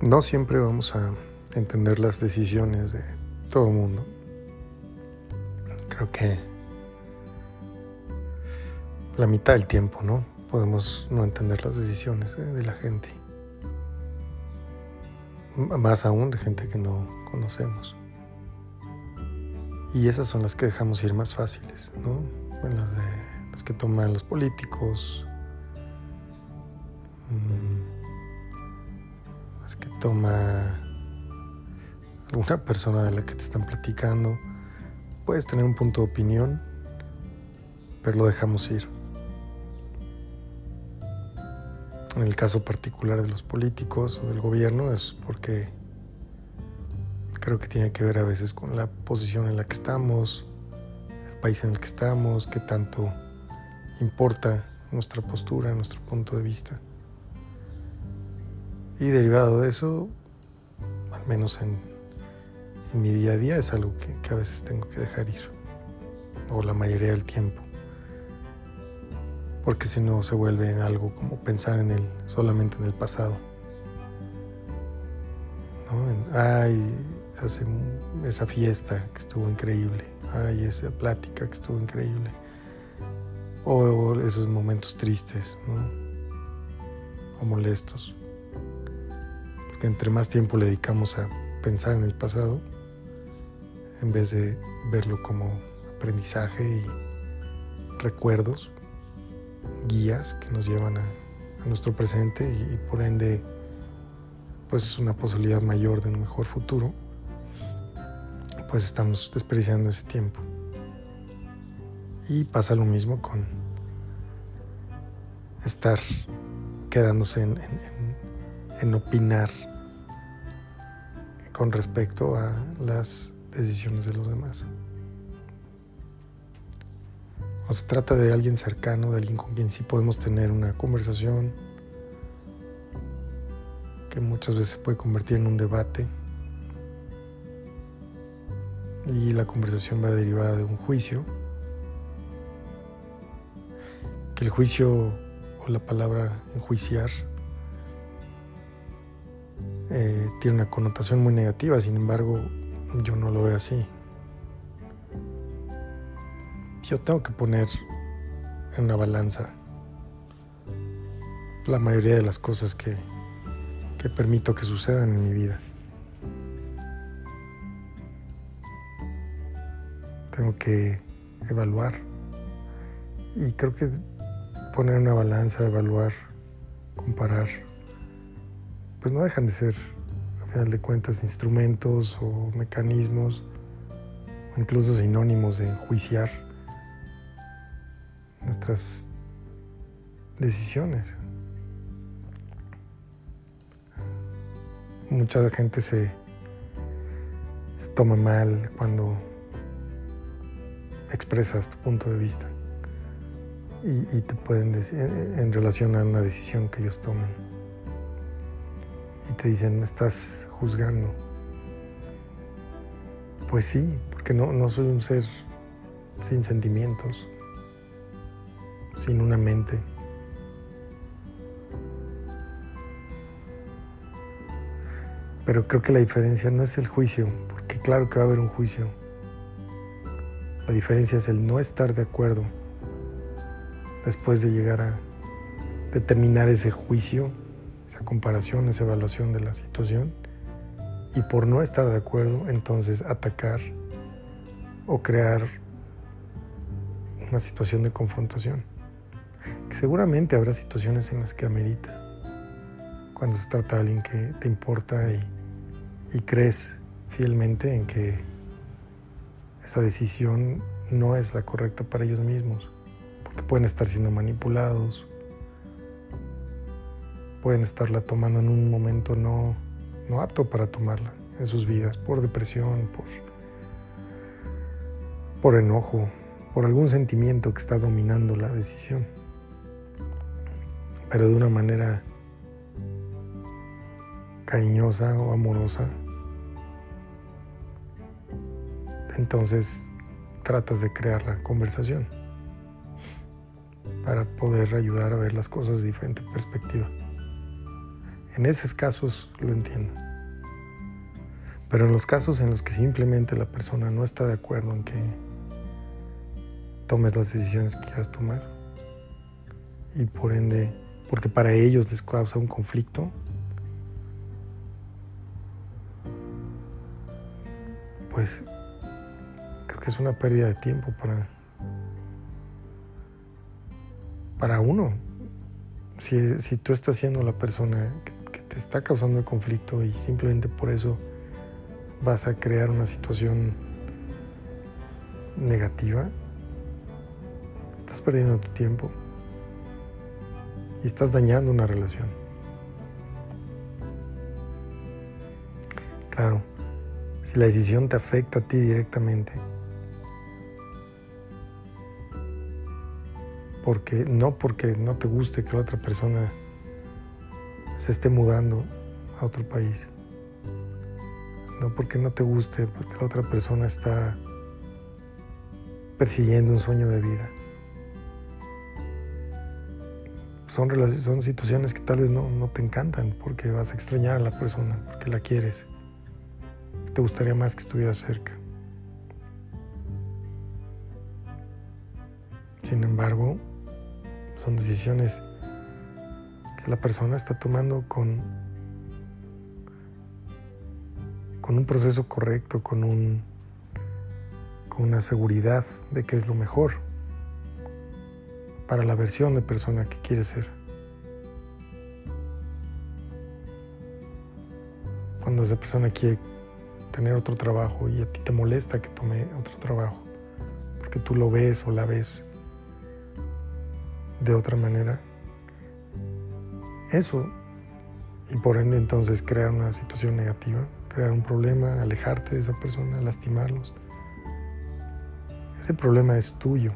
no siempre vamos a entender las decisiones de todo el mundo. Creo que la mitad del tiempo, ¿no? Podemos no entender las decisiones de la gente. Más aún de gente que no conocemos. Y esas son las que dejamos ir más fáciles, ¿no? las, de, las que toman los políticos, mm, que toma alguna persona de la que te están platicando. Puedes tener un punto de opinión, pero lo dejamos ir. En el caso particular de los políticos o del gobierno es porque creo que tiene que ver a veces con la posición en la que estamos, el país en el que estamos, qué tanto importa nuestra postura, nuestro punto de vista. Y derivado de eso, al menos en, mi día a día, es algo que, a veces tengo que dejar ir, o la mayoría del tiempo porque si no se vuelve en algo como pensar en el, solamente en el pasado. ¿no? ay, hace esa fiesta que estuvo increíble, ay, esa plática que estuvo increíble, o, esos momentos tristes o molestos. Porque entre más tiempo le dedicamos a pensar en el pasado, en vez de verlo como aprendizaje y recuerdos, guías que nos llevan a, nuestro presente y, por ende pues una posibilidad mayor de un mejor futuro, pues estamos desperdiciando ese tiempo. Y pasa lo mismo con estar quedándose en opinar con respecto a las decisiones de los demás. O se trata de alguien cercano, de alguien con quien sí podemos tener una conversación que muchas veces se puede convertir en un debate. Y la conversación va derivada de un juicio, que el juicio o la palabra enjuiciar eh, tiene una connotación muy negativa, sin embargo yo no lo veo así yo tengo que poner en una balanza la mayoría de las cosas que, que permito que sucedan en mi vida. Tengo que evaluar y creo que poner una balanza, evaluar, comparar, pues no dejan de ser, a final de cuentas, instrumentos o mecanismos, o incluso sinónimos de enjuiciar nuestras decisiones. Mucha gente se, toma mal cuando expresas tu punto de vista y, te pueden decir en relación a una decisión que ellos toman te dicen estás juzgando pues sí porque no, no soy un ser sin sentimientos sin una mente. Pero creo que la diferencia no es el juicio, porque claro que va a haber un juicio. La diferencia es el no estar de acuerdo después de llegar a determinar ese juicio, comparación, esa evaluación de la situación. Y por no estar de acuerdo, entonces atacar o crear una situación de confrontación seguramente habrá situaciones en las que amerita, cuando se trata de alguien que te importa y, crees fielmente en que esa decisión no es la correcta para ellos mismos, porque pueden estar siendo manipulados, pueden estarla tomando en un momento no, no apto para tomarla en sus vidas, por depresión, por, por enojo, por algún sentimiento que está dominando la decisión pero de una manera cariñosa o amorosa, entonces tratas de crear la conversación para poder ayudar a ver las cosas de diferente perspectiva. En esos casos lo entiendo. Pero en los casos en los que simplemente la persona no está de acuerdo en que tomes las decisiones que quieras tomar y por ende, porque para ellos les causa un conflicto, pues creo que es una pérdida de tiempo para, para uno. Si, si tú estás siendo la persona que, te está causando el conflicto y simplemente por eso vas a crear una situación negativa, estás perdiendo tu tiempo y estás dañando una relación. Claro, si la decisión te afecta a ti directamente, porque no porque no te guste que la otra persona se esté mudando a otro país, no porque no te guste, porque la otra persona está persiguiendo un sueño de vida. Son, son situaciones que tal vez no, no te encantan porque vas a extrañar a la persona, porque la quieres. Te gustaría más que estuviera cerca. Sin embargo, son decisiones que la persona está tomando con con un proceso correcto, con, un, con una seguridad de que es lo mejor para la versión de persona que quiere ser. Cuando esa persona quiere tener otro trabajo y a ti te molesta que tome otro trabajo, porque tú lo ves o la ves de otra manera, eso, y por ende entonces crea una situación negativa, crear un problema, alejarte de esa persona, lastimarlos. Ese problema es tuyo.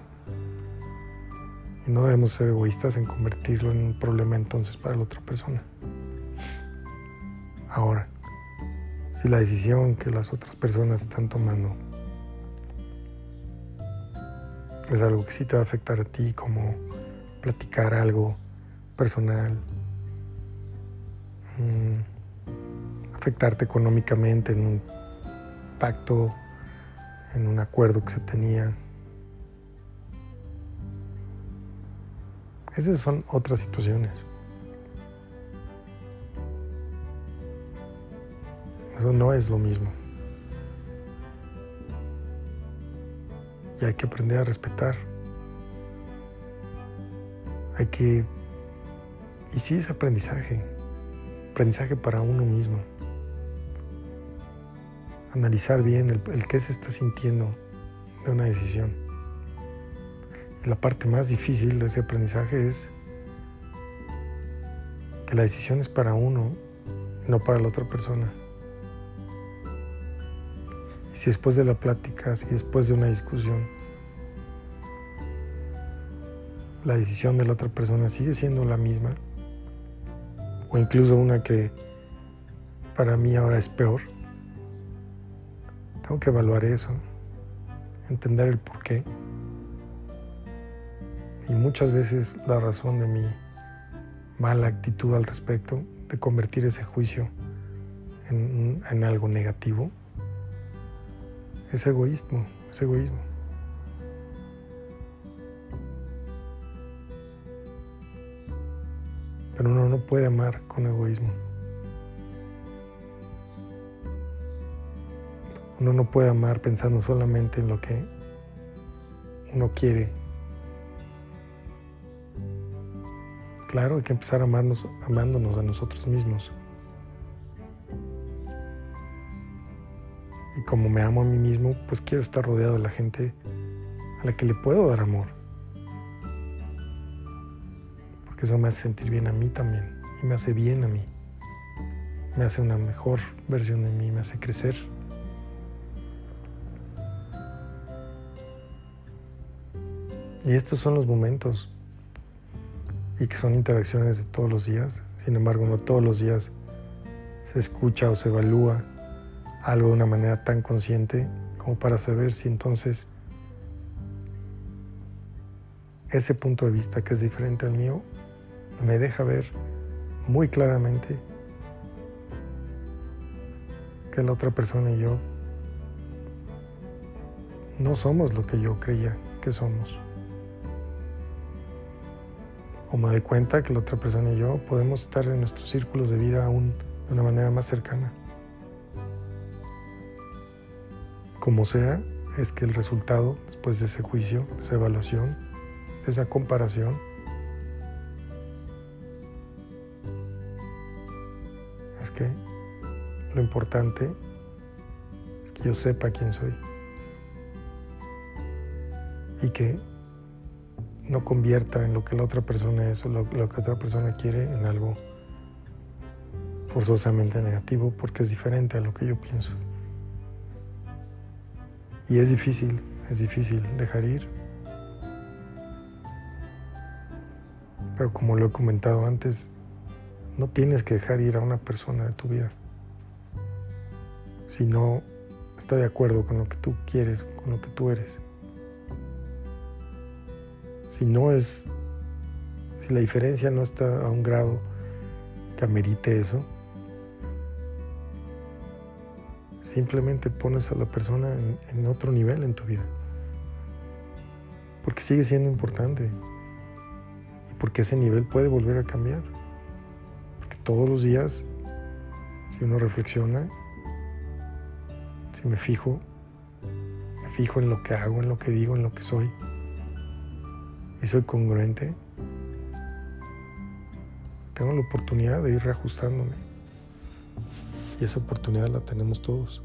Y no debemos ser egoístas en convertirlo en un problema entonces para la otra persona. Ahora, si la decisión que las otras personas están tomando es algo que sí te va a afectar a ti, como platicar algo personal, mmm, afectarte económicamente en un pacto, en un acuerdo que se tenía. Esas son otras situaciones. Eso no es lo mismo. Y hay que aprender a respetar. Hay que... Y sí es aprendizaje. Aprendizaje para uno mismo analizar bien el, el qué se está sintiendo de una decisión. la parte más difícil de ese aprendizaje es que la decisión es para uno, no para la otra persona. Si después de la plática, si después de una discusión, la decisión de la otra persona sigue siendo la misma, o incluso una que para mí ahora es peor, tengo que evaluar eso, entender el por qué. Y muchas veces la razón de mi mala actitud al respecto, de convertir ese juicio en, en algo negativo, es egoísmo, es egoísmo. Pero uno no puede amar con egoísmo. Uno no puede amar pensando solamente en lo que uno quiere. Claro, hay que empezar a amarnos, amándonos a nosotros mismos. Y como me amo a mí mismo, pues quiero estar rodeado de la gente a la que le puedo dar amor. Porque eso me hace sentir bien a mí también. Y me hace bien a mí. Me hace una mejor versión de mí, me hace crecer. Y estos son los momentos y que son interacciones de todos los días. Sin embargo, no todos los días se escucha o se evalúa algo de una manera tan consciente como para saber si entonces ese punto de vista que es diferente al mío me deja ver muy claramente que la otra persona y yo no somos lo que yo creía que somos. O me doy cuenta que la otra persona y yo podemos estar en nuestros círculos de vida aún de una manera más cercana. Como sea, es que el resultado, después de ese juicio, esa evaluación, esa comparación, que lo importante es que yo sepa quién soy y que no convierta en lo que la otra persona es o lo, que otra persona quiere en algo forzosamente negativo porque es diferente a lo que yo pienso. Y es difícil, es difícil dejar ir. Pero como lo he comentado antes, no tienes que dejar ir a una persona de tu vida si no está de acuerdo con lo que tú quieres, con lo que tú eres. Si no es, si la diferencia no está a un grado que amerite eso, simplemente pones a la persona en, otro nivel en tu vida. Porque sigue siendo importante. Y porque ese nivel puede volver a cambiar. Todos los días, si uno reflexiona, si me fijo, me fijo en lo que hago, en lo que digo, en lo que soy, y soy congruente, tengo la oportunidad de ir reajustándome. Y esa oportunidad la tenemos todos.